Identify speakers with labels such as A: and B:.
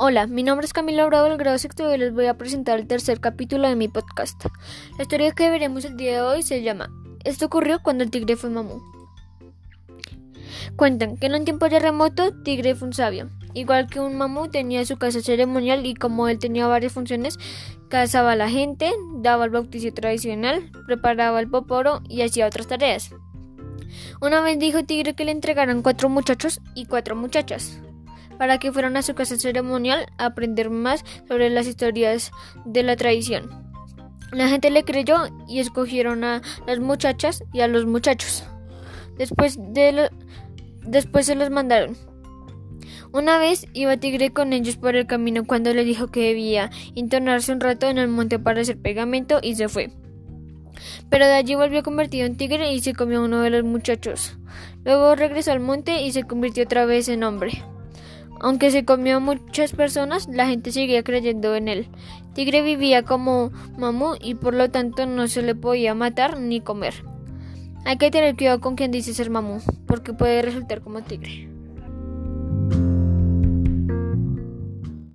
A: Hola, mi nombre es Camila Bravo del grado sexto y les voy a presentar el tercer capítulo de mi podcast. La historia que veremos el día de hoy se llama Esto ocurrió cuando el tigre fue mamú. Cuentan que en un tiempo de remoto, Tigre fue un sabio. Igual que un mamú tenía su casa ceremonial y como él tenía varias funciones, cazaba a la gente, daba el bautizo tradicional, preparaba el poporo y hacía otras tareas. Una vez dijo Tigre que le entregaran cuatro muchachos y cuatro muchachas para que fueran a su casa ceremonial a aprender más sobre las historias de la tradición. La gente le creyó y escogieron a las muchachas y a los muchachos. Después, de después se los mandaron. Una vez iba Tigre con ellos por el camino cuando le dijo que debía internarse un rato en el monte para hacer pegamento y se fue. Pero de allí volvió convertido en tigre y se comió a uno de los muchachos. Luego regresó al monte y se convirtió otra vez en hombre. Aunque se comió a muchas personas, la gente seguía creyendo en él. Tigre vivía como mamú y por lo tanto no se le podía matar ni comer. Hay que tener cuidado con quien dice ser mamú, porque puede resultar como tigre.